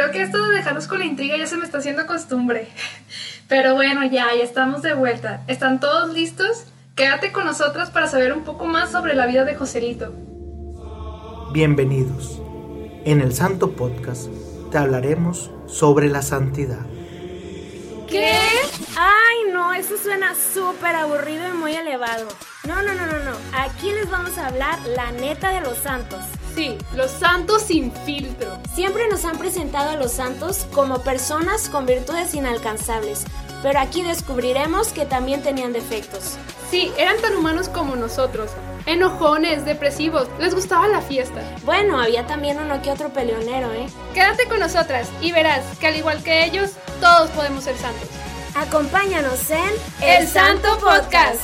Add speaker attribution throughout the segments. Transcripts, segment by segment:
Speaker 1: creo que esto de dejarlos con la intriga ya se me está haciendo costumbre. Pero bueno, ya, ya estamos de vuelta. ¿Están todos listos? Quédate con nosotras para saber un poco más sobre la vida de Joselito.
Speaker 2: Bienvenidos. En el Santo Podcast te hablaremos sobre la santidad.
Speaker 3: ¿Qué? Ay, no, eso suena súper aburrido y muy elevado. No, no, no, no, no. Aquí les vamos a hablar la neta de los santos.
Speaker 1: Sí, los santos sin filtro.
Speaker 3: Siempre nos han presentado a los santos como personas con virtudes inalcanzables, pero aquí descubriremos que también tenían defectos.
Speaker 1: Sí, eran tan humanos como nosotros. Enojones, depresivos, les gustaba la fiesta.
Speaker 3: Bueno, había también uno que otro peleonero, ¿eh?
Speaker 1: Quédate con nosotras y verás que al igual que ellos, todos podemos ser santos.
Speaker 3: Acompáñanos en
Speaker 1: El Santo Podcast.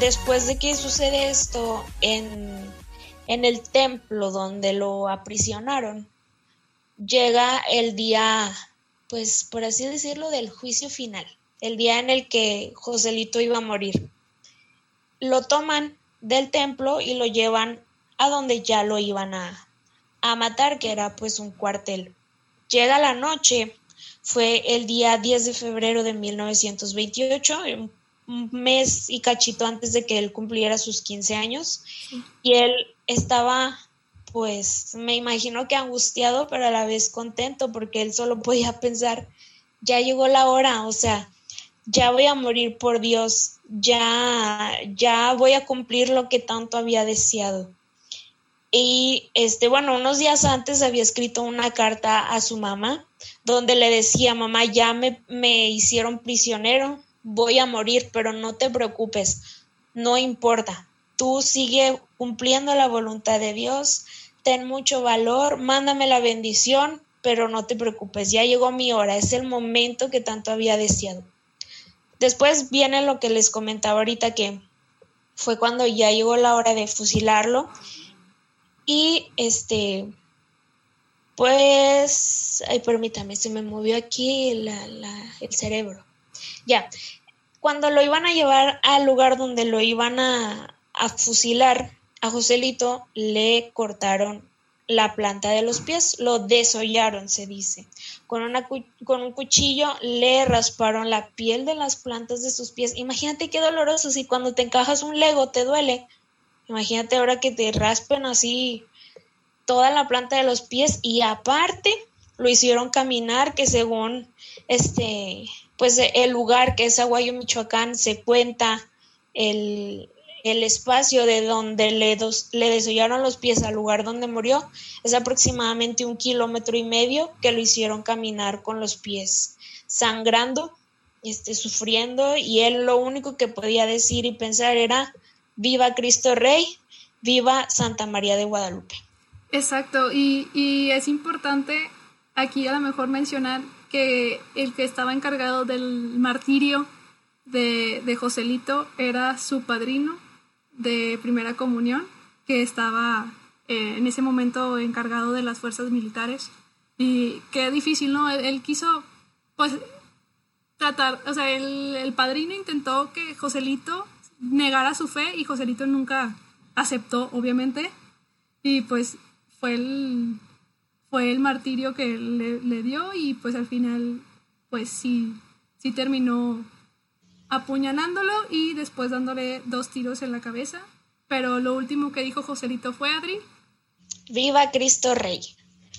Speaker 4: Después de que sucede esto en, el templo donde lo aprisionaron, llega el día, pues por así decirlo, del juicio final, el día en el que Joselito iba a morir. Lo toman del templo y lo llevan a donde ya lo iban a, a matar, que era pues un cuartel. Llega la noche, fue el día 10 de febrero de 1928, un mes y cachito antes de que él cumpliera sus 15 años y él estaba pues me imagino que angustiado pero a la vez contento porque él solo podía pensar ya llegó la hora, o sea, ya voy a morir por Dios, ya ya voy a cumplir lo que tanto había deseado. Y este, bueno, unos días antes había escrito una carta a su mamá donde le decía, mamá, ya me, me hicieron prisionero, voy a morir, pero no te preocupes, no importa, tú sigue cumpliendo la voluntad de Dios, ten mucho valor, mándame la bendición, pero no te preocupes, ya llegó mi hora, es el momento que tanto había deseado. Después viene lo que les comentaba ahorita que fue cuando ya llegó la hora de fusilarlo. Y este pues ay permítame se me movió aquí el cerebro. Ya cuando lo iban a llevar al lugar donde lo iban a, fusilar, a Joselito le cortaron la planta de los pies, lo desollaron, se dice. Con, una, con un cuchillo le rasparon la piel de las plantas de sus pies. Imagínate qué doloroso si cuando te encajas un lego te duele. Imagínate ahora que te raspen así toda la planta de los pies y aparte lo hicieron caminar que según este pues eh, el lugar que es Aguayo, Michoacán, se cuenta el, espacio de donde le, dos, le desollaron los pies al lugar donde murió, es aproximadamente un kilómetro y medio que lo hicieron caminar con los pies sangrando, este, sufriendo, y él lo único que podía decir y pensar era, viva Cristo Rey, viva Santa María de Guadalupe.
Speaker 1: Exacto, y, y es importante aquí a lo mejor mencionar que el que estaba encargado del martirio de, de Joselito era su padrino de primera comunión, que estaba eh, en ese momento encargado de las fuerzas militares. Y qué difícil, ¿no? Él, quiso, pues, tratar, o sea, el, el, padrino intentó que Joselito negara su fe y Joselito nunca aceptó, obviamente. Y pues fue el, fue el martirio que le, dio y pues al final pues sí, sí terminó apuñalándolo y después dándole dos tiros en la cabeza. Pero lo último que dijo Joselito fue Adri.
Speaker 4: Viva Cristo Rey.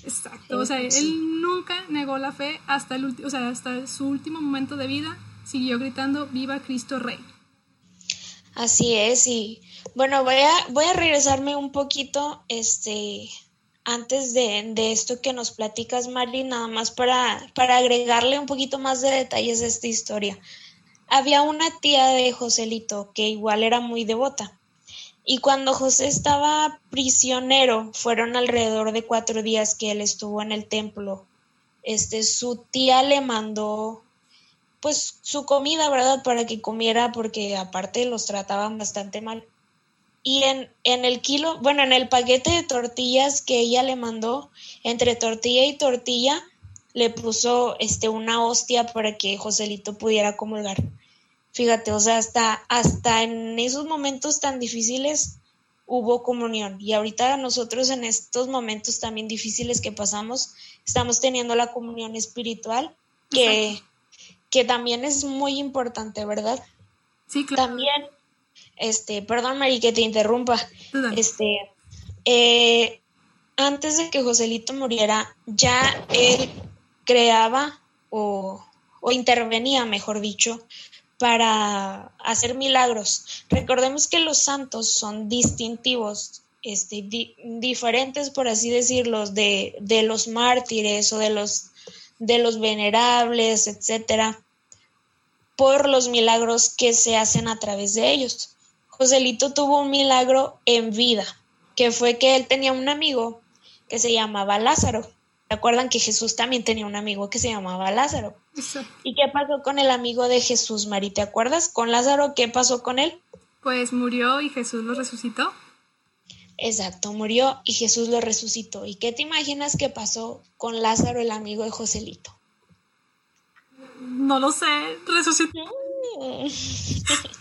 Speaker 1: Exacto, o sea, él nunca negó la fe hasta el o sea, hasta su último momento de vida siguió gritando Viva Cristo Rey.
Speaker 4: Así es, y bueno, voy a, voy a regresarme un poquito, este, antes de, esto que nos platicas, Marley, nada más para, para agregarle un poquito más de detalles a esta historia. Había una tía de Joselito que igual era muy devota. Y cuando José estaba prisionero, fueron alrededor de cuatro días que él estuvo en el templo. Este, su tía le mandó pues su comida, ¿verdad? Para que comiera, porque aparte los trataban bastante mal. Y en, en el kilo, bueno, en el paquete de tortillas que ella le mandó, entre tortilla y tortilla, le puso este una hostia para que Joselito pudiera comulgar. Fíjate, o sea, hasta, hasta en esos momentos tan difíciles hubo comunión. Y ahorita nosotros en estos momentos también difíciles que pasamos, estamos teniendo la comunión espiritual, que, que también es muy importante, ¿verdad?
Speaker 1: Sí, claro.
Speaker 4: También, este, perdón Mari que te interrumpa, este, eh, antes de que Joselito muriera, ya él creaba o, o intervenía, mejor dicho, para hacer milagros. Recordemos que los santos son distintivos, este, diferentes, por así decirlo, de, de, los mártires o de los, de los venerables, etcétera, por los milagros que se hacen a través de ellos. Joselito tuvo un milagro en vida, que fue que él tenía un amigo que se llamaba Lázaro. ¿Se acuerdan que Jesús también tenía un amigo que se llamaba Lázaro? ¿Y qué pasó con el amigo de Jesús, Mari? ¿Te acuerdas? ¿Con Lázaro qué pasó con él?
Speaker 1: Pues murió y Jesús lo resucitó.
Speaker 4: Exacto, murió y Jesús lo resucitó. ¿Y qué te imaginas que pasó con Lázaro, el amigo de Joselito?
Speaker 1: No lo sé, resucitó.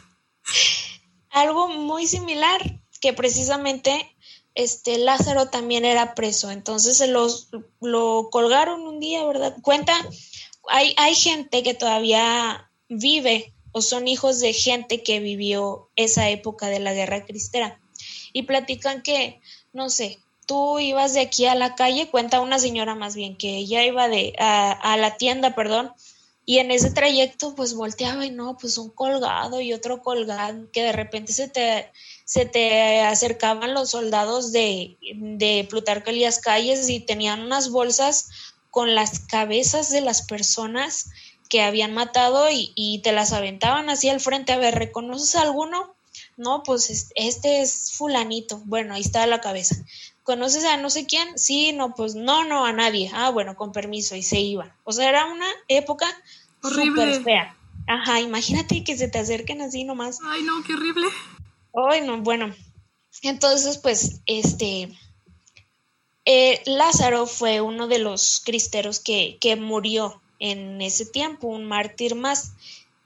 Speaker 4: Algo muy similar, que precisamente este Lázaro también era preso, entonces se los, lo colgaron un día, ¿verdad? Cuenta, hay, hay gente que todavía vive o son hijos de gente que vivió esa época de la guerra cristera y platican que, no sé, tú ibas de aquí a la calle, cuenta una señora más bien, que ella iba de, a, a la tienda, perdón, y en ese trayecto pues volteaba y no, pues un colgado y otro colgado, que de repente se te se te acercaban los soldados de, de Plutarco Elías Calles y tenían unas bolsas con las cabezas de las personas que habían matado y, te las aventaban así al frente. A ver, ¿reconoces a alguno? No, pues este es fulanito. Bueno, ahí está la cabeza. ¿Conoces a no sé quién? Sí, no, pues no, no, a nadie. Ah, bueno, con permiso, y se iban. O sea, era una época súper fea. Ajá, imagínate que se te acerquen así nomás.
Speaker 1: Ay, no, qué horrible.
Speaker 4: Ay, no, bueno. Entonces, pues, este, eh, Lázaro fue uno de los cristeros que, que murió en ese tiempo, un mártir más.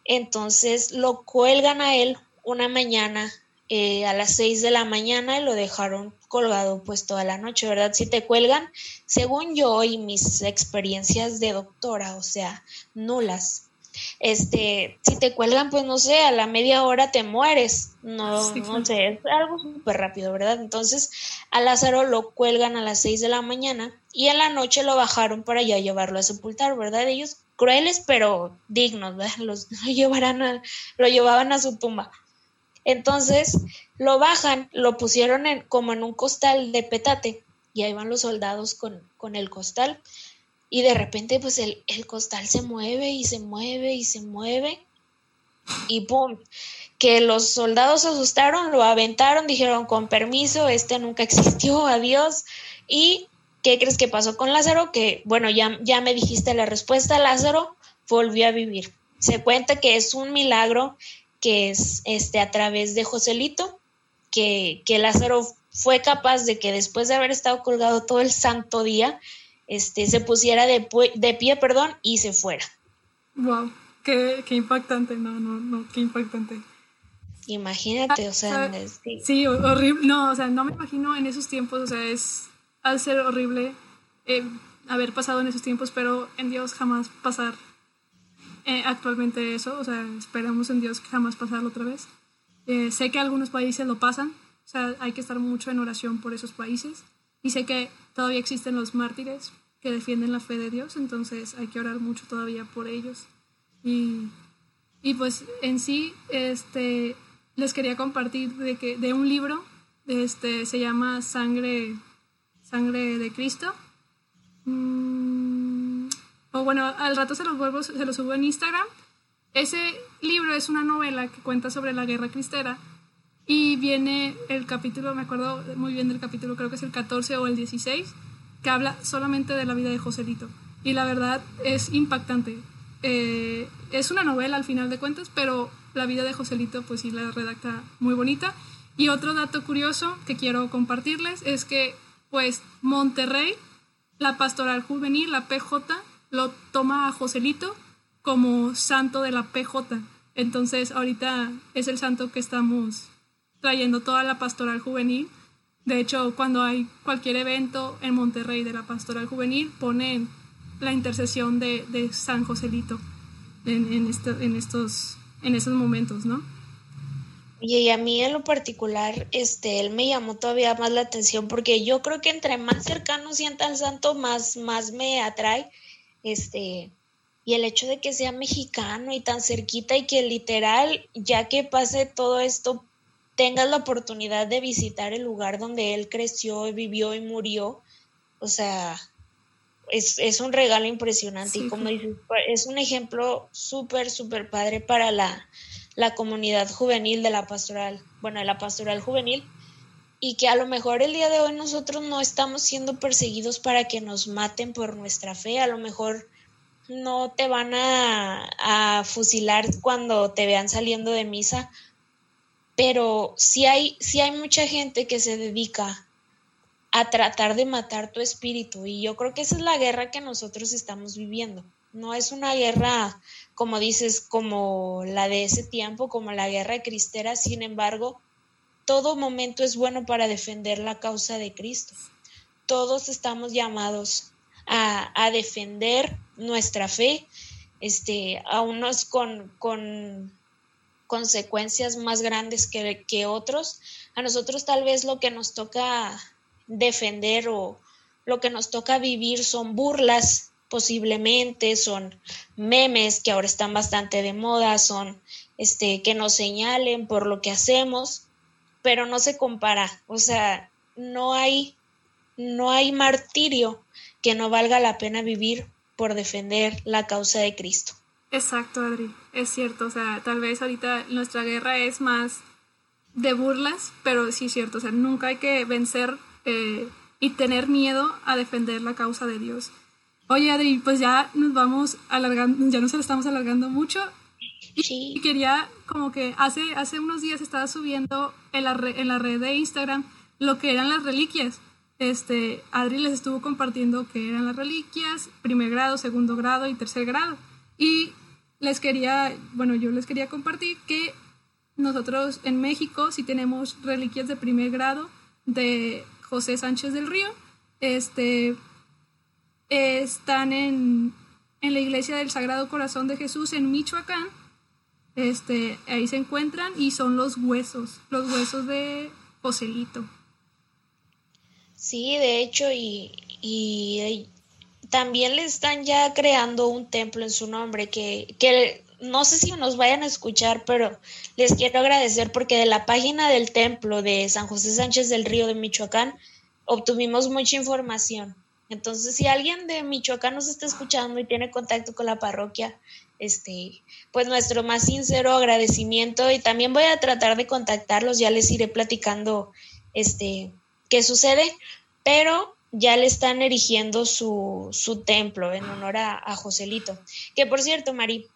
Speaker 4: Entonces lo cuelgan a él una mañana eh, a las seis de la mañana y lo dejaron colgado pues toda la noche, ¿verdad? Si te cuelgan, según yo y mis experiencias de doctora, o sea, nulas, este, si te cuelgan, pues no sé, a la media hora te mueres, no, no sé, es algo súper rápido, ¿verdad? Entonces a Lázaro lo cuelgan a las seis de la mañana y en la noche lo bajaron para ya llevarlo a sepultar, ¿verdad? Ellos crueles pero dignos, ¿verdad? Los, lo, llevarán lo llevaban a su tumba. Entonces lo bajan, lo pusieron como en un costal de petate y ahí van los soldados con, con el costal y de repente pues el, costal se mueve y se mueve y se mueve y ¡pum! Que los soldados asustaron, lo aventaron, dijeron con permiso, este nunca existió, adiós. ¿Y qué crees que pasó con Lázaro? Que bueno, ya, ya me dijiste la respuesta, Lázaro volvió a vivir. Se cuenta que es un milagro que es este a través de Joselito, que, que Lázaro fue capaz de que después de haber estado colgado todo el santo día, este, se pusiera de, de pie perdón, y se fuera.
Speaker 1: Wow, qué, qué impactante, no, no, no, qué impactante.
Speaker 4: Imagínate, o sea,
Speaker 1: sí. horrible, no, o sea, no me imagino en esos tiempos, o sea, es al ser horrible eh, haber pasado en esos tiempos, pero en Dios jamás pasar eh, actualmente eso, o sea, esperamos en Dios jamás pasarlo otra vez. Eh, sé que algunos países lo pasan, o sea, hay que estar mucho en oración por esos países, y sé que todavía existen los mártires que defienden la fe de Dios, entonces hay que orar mucho todavía por ellos. Y, y pues en sí, este, les quería compartir de, que, de un libro, este, se llama Sangre, Sangre de Cristo. Mm, o bueno, al rato se los subo en Instagram. Ese libro es una novela que cuenta sobre la guerra cristera y viene el capítulo, me acuerdo muy bien del capítulo, creo que es el 14 o el 16, que habla solamente de la vida de Joselito. Y la verdad es impactante. Eh, es una novela al final de cuentas, pero la vida de Joselito pues sí la redacta muy bonita. Y otro dato curioso que quiero compartirles es que pues Monterrey, la pastoral juvenil, la PJ, lo toma a Joselito como santo de la PJ. Entonces ahorita es el santo que estamos trayendo toda la pastoral juvenil. De hecho, cuando hay cualquier evento en Monterrey de la pastoral juvenil, ponen la intercesión de, San Joselito en, en, en, estos, en esos momentos, ¿no?
Speaker 4: Y a mí en lo particular, este, él me llamó todavía más la atención porque yo creo que entre más cercano sienta al santo, más, más me atrae, este, y el hecho de que sea mexicano y tan cerquita y que literal, ya que pase todo esto, tengas la oportunidad de visitar el lugar donde él creció, vivió y murió, o sea, es, es un regalo impresionante. Y como dices, es un ejemplo súper, súper padre para la, la comunidad juvenil de la pastoral, bueno, de la pastoral juvenil, y que a lo mejor el día de hoy nosotros no estamos siendo perseguidos para que nos maten por nuestra fe, a lo mejor no te van a, a fusilar cuando te vean saliendo de misa, pero sí hay, sí hay mucha gente que se dedica a tratar de matar tu espíritu y yo creo que esa es la guerra que nosotros estamos viviendo. No es una guerra, como dices, como la de ese tiempo, como la guerra cristera, sin embargo, todo momento es bueno para defender la causa de Cristo. Todos estamos llamados a, a defender nuestra fe, este, a unos con, con consecuencias más grandes que, que otros. A nosotros tal vez lo que nos toca defender o lo que nos toca vivir son burlas posiblemente, son memes que ahora están bastante de moda, son este que nos señalen por lo que hacemos, pero no se compara, o sea, no hay no hay martirio que no valga la pena vivir por defender la causa de Cristo.
Speaker 1: Exacto, Adri, es cierto, o sea, tal vez ahorita nuestra guerra es más de burlas, pero sí es cierto, o sea, nunca hay que vencer eh, y tener miedo a defender la causa de Dios. Oye, Adri, pues ya nos vamos alargando, ya nos estamos alargando mucho. Y quería, como que hace, hace unos días estaba subiendo en la, en la red de Instagram lo que eran las reliquias. Este, Adri les estuvo compartiendo qué eran las reliquias, primer grado, segundo grado y tercer grado. Y les quería, bueno, yo les quería compartir que nosotros en México sí tenemos reliquias de primer grado de José Sánchez del Río. Este, están en, en la iglesia del Sagrado Corazón de Jesús en Michoacán. Este, ahí se encuentran y son los huesos, los huesos de Joselito.
Speaker 4: Sí, de hecho, y, y, también le están ya creando un templo en su nombre que, que no sé si nos vayan a escuchar, pero les quiero agradecer porque de la página del templo de San José Sánchez del Río de Michoacán obtuvimos mucha información. Entonces, si alguien de Michoacán nos está escuchando y tiene contacto con la parroquia, este, pues nuestro más sincero agradecimiento y también voy a tratar de contactarlos, ya les iré platicando este qué sucede, pero ya le están erigiendo su, templo en honor a, Joselito. Que por cierto, Mari,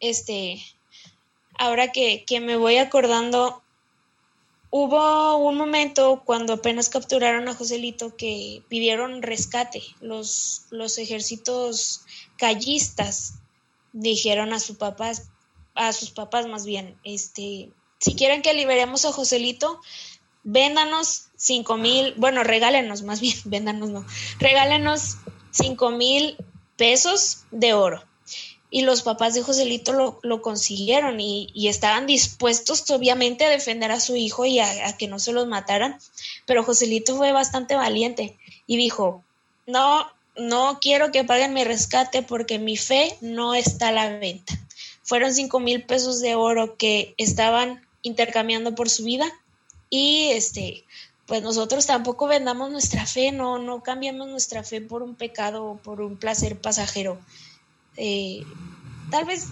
Speaker 4: este, ahora que, que me voy acordando, Hubo un momento cuando apenas capturaron a Joselito que pidieron rescate. Los, los ejércitos callistas dijeron a sus papás, a sus papás más bien, este, si quieren que liberemos a Joselito, véndanos cinco mil, bueno, regálenos más bien, véndanos no, regálenos cinco mil pesos de oro. Y los papás de Joselito lo, lo consiguieron y, y, estaban dispuestos obviamente a defender a su hijo y a, a, que no se los mataran, pero Joselito fue bastante valiente y dijo, no, no quiero que paguen mi rescate porque mi fe no está a la venta. Fueron cinco mil pesos de oro que estaban intercambiando por su vida y este pues nosotros tampoco vendamos nuestra fe, no, no cambiamos nuestra fe por un pecado o por un placer pasajero. Eh, tal vez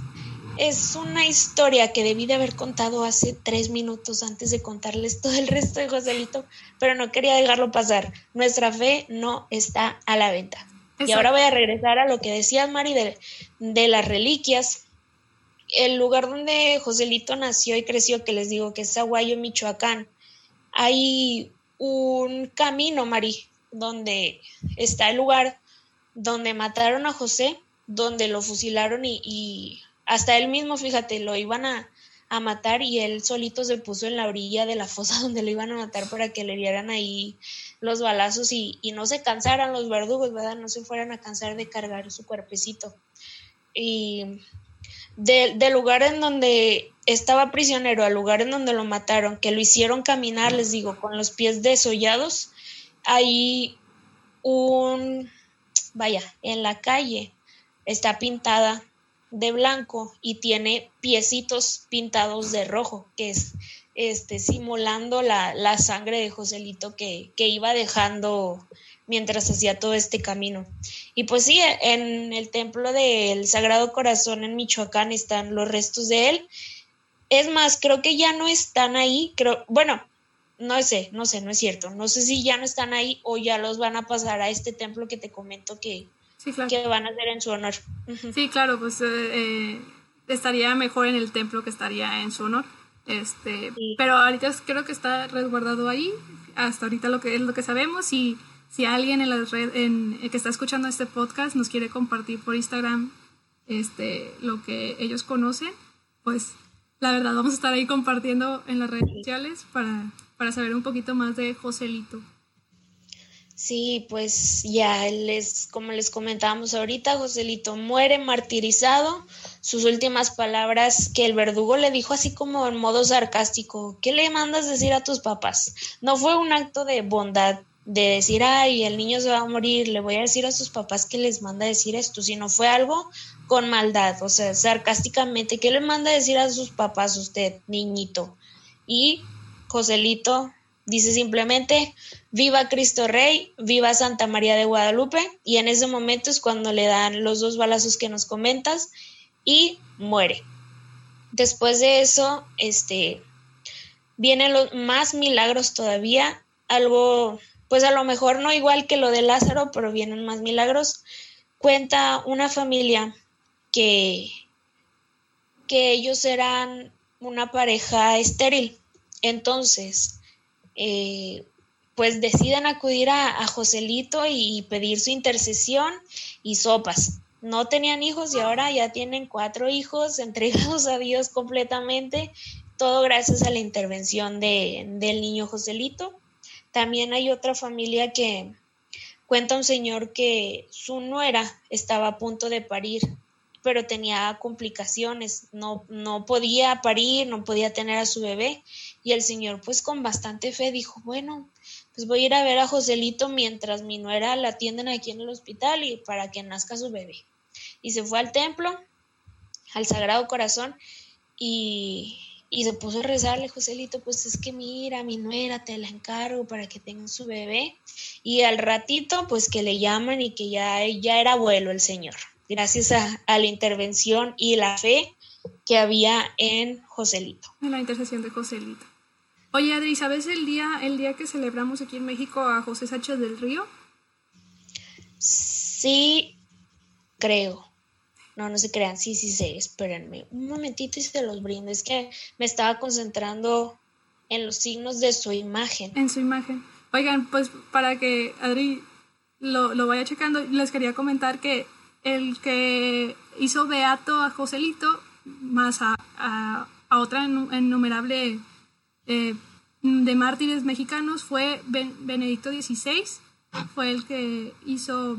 Speaker 4: es una historia que debí de haber contado hace tres minutos antes de contarles todo el resto de Joselito, pero no quería dejarlo pasar. Nuestra fe no está a la venta. Exacto. Y ahora voy a regresar a lo que decía Mari de, de, las reliquias. El lugar donde Joselito nació y creció, que les digo que es Zaguayo, Michoacán, hay un camino, Mari, donde está el lugar donde mataron a José donde lo fusilaron y, y hasta él mismo, fíjate, lo iban a, a matar y él solito se puso en la orilla de la fosa donde lo iban a matar para que le dieran ahí los balazos y, no se cansaran los verdugos, ¿verdad? No se fueran a cansar de cargar su cuerpecito. Y del lugar en donde estaba prisionero al lugar en donde lo mataron, que lo hicieron caminar, les digo, con los pies desollados, hay un, vaya, en la calle está pintada de blanco y tiene piecitos pintados de rojo, que es este, simulando la, la sangre de Joselito que, que, iba dejando mientras hacía todo este camino. Y pues sí, en el templo del Sagrado Corazón en Michoacán están los restos de él. Es más, creo que ya no están ahí, creo, bueno, no sé, no sé, no es cierto. No sé si ya no están ahí o ya los van a pasar a este templo que te comento que, que van a hacer en su honor.
Speaker 1: Sí, claro, pues eh, eh, estaría mejor en el templo que estaría en su honor. Este, pero ahorita creo que está resguardado ahí, hasta ahorita lo que es lo que sabemos y si alguien en la red en, que está escuchando este podcast nos quiere compartir por Instagram este lo que ellos conocen, pues la verdad vamos a estar ahí compartiendo en las redes sociales para, para saber un poquito más de Joselito.
Speaker 4: Sí, pues ya les, como les comentábamos ahorita, Joselito muere martirizado. Sus últimas palabras que el verdugo le dijo así como en modo sarcástico, ¿qué le mandas decir a tus papás? No fue un acto de bondad de decir, ay, el niño se va a morir, le voy a decir a sus papás que les manda decir esto, sino fue algo con maldad, o sea, sarcásticamente, ¿qué le manda decir a sus papás usted, niñito? Y Joselito Dice simplemente, viva Cristo Rey, viva Santa María de Guadalupe. Y en ese momento es cuando le dan los dos balazos que nos comentas y muere. Después de eso, este, vienen los más milagros todavía. Algo, pues a lo mejor no igual que lo de Lázaro, pero vienen más milagros. Cuenta una familia que, que ellos eran una pareja estéril. Entonces, eh, pues deciden acudir a, Joselito y pedir su intercesión y sopas. No tenían hijos y ahora ya tienen cuatro hijos entregados a Dios completamente, todo gracias a la intervención de, del niño Joselito. También hay otra familia que cuenta un señor que su nuera estaba a punto de parir pero tenía complicaciones, no, no podía parir, no podía tener a su bebé. Y el señor, pues con bastante fe, dijo, bueno, pues voy a ir a ver a Joselito mientras mi nuera la atienden aquí en el hospital y para que nazca su bebé. Y se fue al templo, al Sagrado Corazón, y, y se puso a rezarle, Joselito, pues es que mira, mi nuera, te la encargo para que tenga su bebé. Y al ratito, pues que le llaman y que ya, ya era abuelo el señor gracias a, la intervención y la fe que había en Joselito.
Speaker 1: En la intercesión de Joselito. Oye, Adri, ¿sabes el día, el día que celebramos aquí en México a José Sánchez del Río?
Speaker 4: Sí, creo. No, no se crean, sí, sí sé, espérenme. Un momentito y se los brindo. Es que me estaba concentrando en los signos de su imagen.
Speaker 1: En su imagen. Oigan, pues para que Adri lo, lo vaya checando, les quería comentar que el que hizo beato a Joselito, más a, a, otra innumerable eh, de mártires mexicanos, fue Benedicto XVI, fue el que hizo,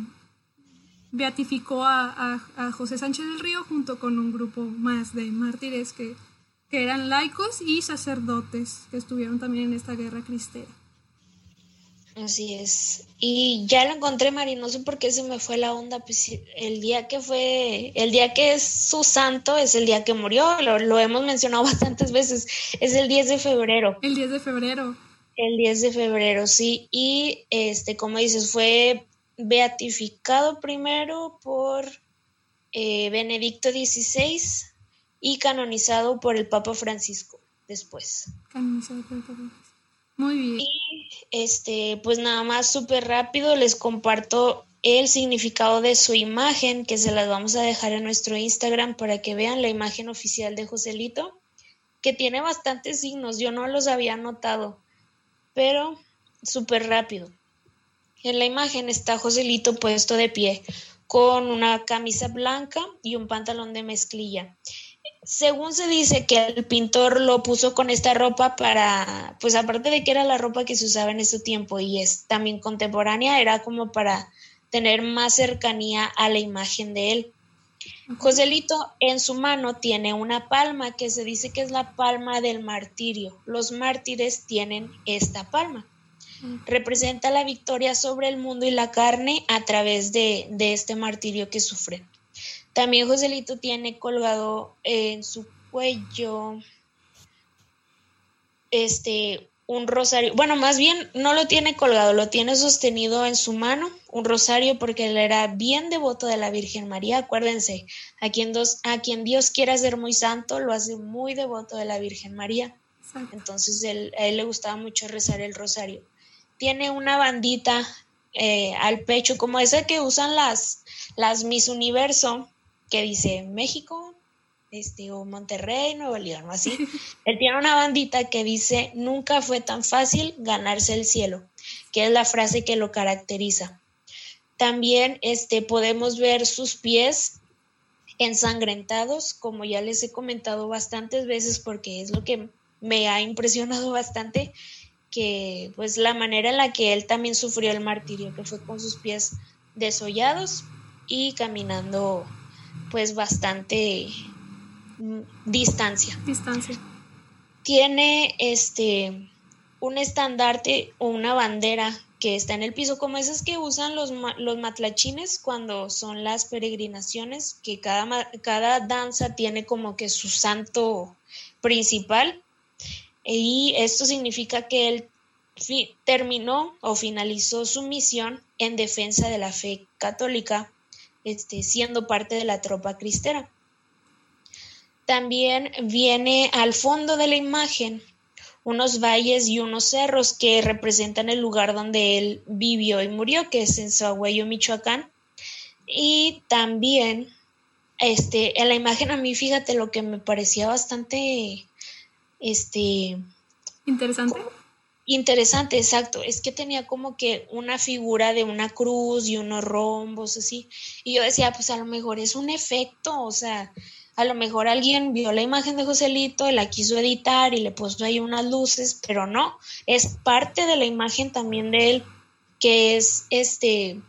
Speaker 1: beatificó a, a, José Sánchez del Río junto con un grupo más de mártires que, que eran laicos y sacerdotes que estuvieron también en esta guerra cristera.
Speaker 4: Así es. Y ya lo encontré, Mari, no sé por qué se me fue la onda, pues el día que fue, el día que es su santo es el día que murió, lo, hemos mencionado bastantes veces, es el 10 de febrero.
Speaker 1: El 10 de febrero.
Speaker 4: El 10 de febrero, sí. Y este, como dices, fue beatificado primero por eh, Benedicto XVI y canonizado por el Papa Francisco después.
Speaker 1: Canonizado por el Papa muy bien.
Speaker 4: Y este, pues nada más súper rápido les comparto el significado de su imagen, que se las vamos a dejar en nuestro Instagram para que vean la imagen oficial de Joselito, que tiene bastantes signos, yo no los había notado, pero súper rápido. En la imagen está Joselito puesto de pie, con una camisa blanca y un pantalón de mezclilla. Según se dice que el pintor lo puso con esta ropa para, pues aparte de que era la ropa que se usaba en ese tiempo y es también contemporánea, era como para tener más cercanía a la imagen de él. Joselito en su mano tiene una palma que se dice que es la palma del martirio. Los mártires tienen esta palma. Representa la victoria sobre el mundo y la carne a través de, de este martirio que sufren. También Joselito tiene colgado en su cuello este un rosario, bueno, más bien no lo tiene colgado, lo tiene sostenido en su mano, un rosario porque él era bien devoto de la Virgen María, acuérdense, a quien, a quien Dios quiera ser muy santo, lo hace muy devoto de la Virgen María. Entonces a él le gustaba mucho rezar el rosario. Tiene una bandita eh, al pecho, como esa que usan las, las Miss Universo, que dice México, este, Monterrey, Nuevo León, o así. Él tiene una bandita que dice, nunca fue tan fácil ganarse el cielo, que es la frase que lo caracteriza. También este, podemos ver sus pies ensangrentados, como ya les he comentado bastantes veces, porque es lo que me ha impresionado bastante, que pues la manera en la que él también sufrió el martirio, que fue con sus pies desollados y caminando pues bastante mm, distancia.
Speaker 1: Distancia.
Speaker 4: Tiene este un estandarte o una bandera que está en el piso, como esas que usan los, los matlachines cuando son las peregrinaciones, que cada, cada danza tiene como que su santo principal. Y esto significa que él terminó o finalizó su misión en defensa de la fe católica este, siendo parte de la tropa cristera. También viene al fondo de la imagen unos valles y unos cerros que representan el lugar donde él vivió y murió, que es en Sahueyo, Michoacán. Y también, este, en la imagen a mí, fíjate lo que me parecía bastante, este...
Speaker 1: Interesante.
Speaker 4: Interesante, exacto. Es que tenía como que una figura de una cruz y unos rombos así. Y yo decía, pues a lo mejor es un efecto, o sea, a lo mejor alguien vio la imagen de Joselito la quiso editar y le puso ahí unas luces, pero no, es parte de la imagen también de él, que es este,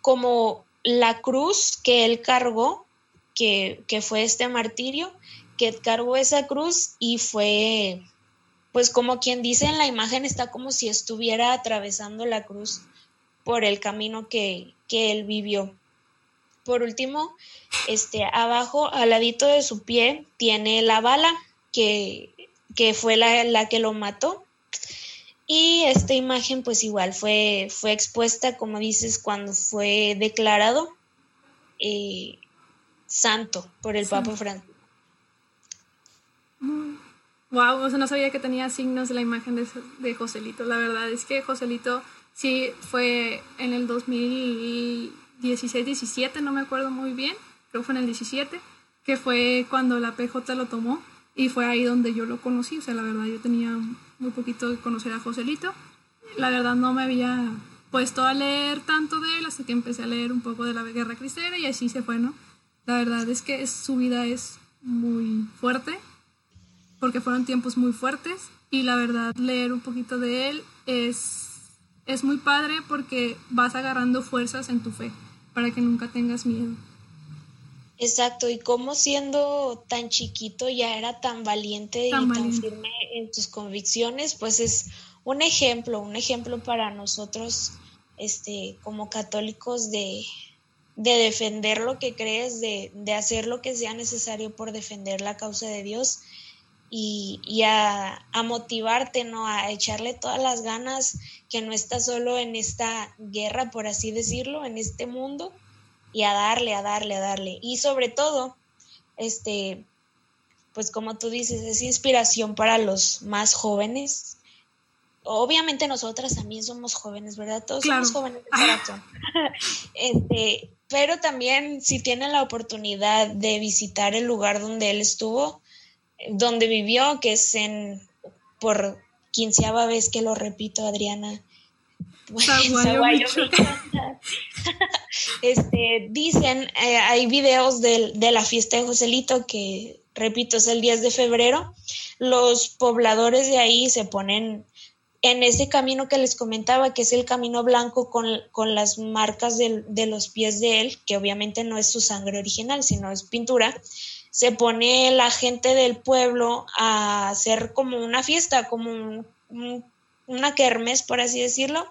Speaker 4: como la cruz que él cargó, que, que fue este martirio, que cargó esa cruz y fue pues como quien dice en la imagen está como si estuviera atravesando la cruz por el camino que, él vivió. Por último, este, abajo, al ladito de su pie, tiene la bala que, fue la, que lo mató. Y esta imagen, pues igual, fue, fue expuesta, como dices, cuando fue declarado eh, santo por el Papa Francisco.
Speaker 1: Wow, o sea, no sabía que tenía signos de la imagen de, de Joselito. La verdad es que Joselito sí fue en el 2016-17, no me acuerdo muy bien, creo fue en el 17, que fue cuando la PJ lo tomó y fue ahí donde yo lo conocí. O sea, la verdad yo tenía muy poquito de conocer a Joselito. La verdad no me había puesto a leer tanto de él hasta que empecé a leer un poco de la guerra cristera y así se fue, ¿no? La verdad es que su vida es muy fuerte porque fueron tiempos muy fuertes y la verdad leer un poquito de él es, es muy padre porque vas agarrando fuerzas en tu fe para que nunca tengas miedo.
Speaker 4: Exacto, y como siendo tan chiquito ya era tan valiente y tan firme en tus convicciones, pues es un ejemplo, un ejemplo para nosotros este, como católicos de, de defender lo que crees, de, de hacer lo que sea necesario por defender la causa de Dios y, a, motivarte, ¿no? A echarle todas las ganas, que no estás solo en esta guerra, por así decirlo, en este mundo, y a darle, a darle, a darle. Y sobre todo, este, pues como tú dices, es inspiración para los más jóvenes. Obviamente nosotras también somos jóvenes, ¿verdad? Todos somos jóvenes de corazón. este, pero también si tienen la oportunidad de visitar el lugar donde él estuvo, donde vivió, que es en, por quinceava vez que lo repito, Adriana, este, dicen, eh, hay videos de, de, la fiesta de Joselito que, repito, es el 10 de febrero. Los pobladores de ahí se ponen en ese camino que les comentaba, que es el camino blanco con, con las marcas de, de, los pies de él, que obviamente no es su sangre original, sino es pintura, se pone la gente del pueblo a hacer como una fiesta, como una kermes, por así decirlo,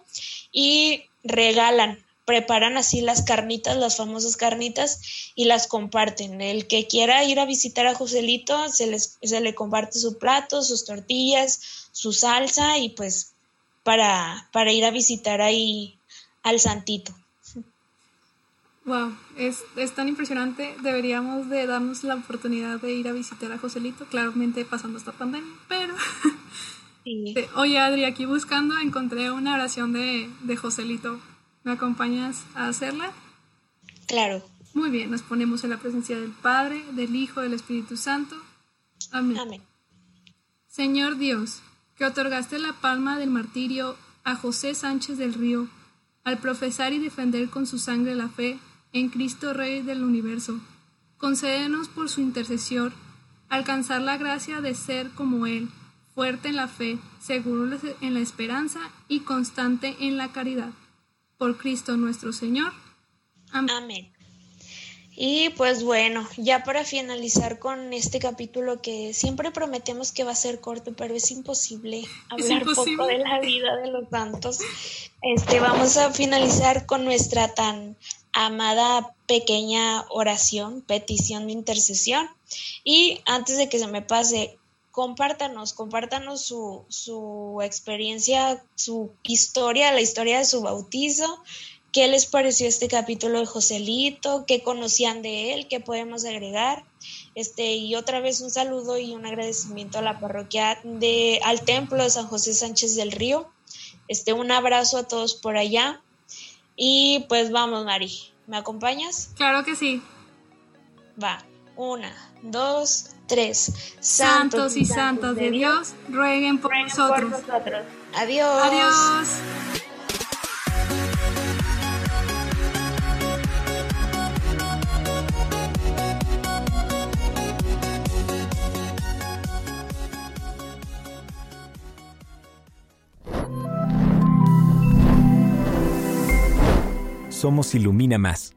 Speaker 4: y regalan, preparan así las carnitas, las famosas carnitas, y las comparten. El que quiera ir a visitar a Joselito, se, les, se le comparte su plato, sus tortillas, su salsa, y pues para, para ir a visitar ahí al santito.
Speaker 1: Wow, es, es, tan impresionante. Deberíamos de darnos la oportunidad de ir a visitar a Joselito, claramente pasando esta pandemia, pero... Sí. Oye, Adri, aquí buscando encontré una oración de, de Joselito. ¿Me acompañas a hacerla?
Speaker 4: Claro.
Speaker 1: Muy bien, nos ponemos en la presencia del Padre, del Hijo, del Espíritu Santo. Amén. Amén. Señor Dios, que otorgaste la palma del martirio a José Sánchez del Río, al profesar y defender con su sangre la fe en Cristo Rey del universo. Concédenos por su intercesión alcanzar la gracia de ser como Él, fuerte en la fe, seguro en la esperanza y constante en la caridad. Por Cristo nuestro Señor.
Speaker 4: Amén. Y pues bueno, ya para finalizar con este capítulo que siempre prometemos que va a ser corto, pero es imposible hablar poco de la vida de los santos. Este, vamos a finalizar con nuestra tan amada pequeña oración, petición de intercesión. Y antes de que se me pase, compártanos, compártanos su, su experiencia, su historia, la historia de su bautizo, qué les pareció este capítulo de Joselito, qué conocían de él, qué podemos agregar. Este, y otra vez un saludo y un agradecimiento a la parroquia de al templo de San José Sánchez del Río. Este, un abrazo a todos por allá. Y pues vamos, Mari, ¿me acompañas?
Speaker 1: Claro que sí.
Speaker 4: Va, una, dos, tres.
Speaker 1: Santos, y santas de Dios, rueguen por, nosotros. por nosotros.
Speaker 4: Adiós.
Speaker 1: Adiós.
Speaker 5: Somos Ilumina Más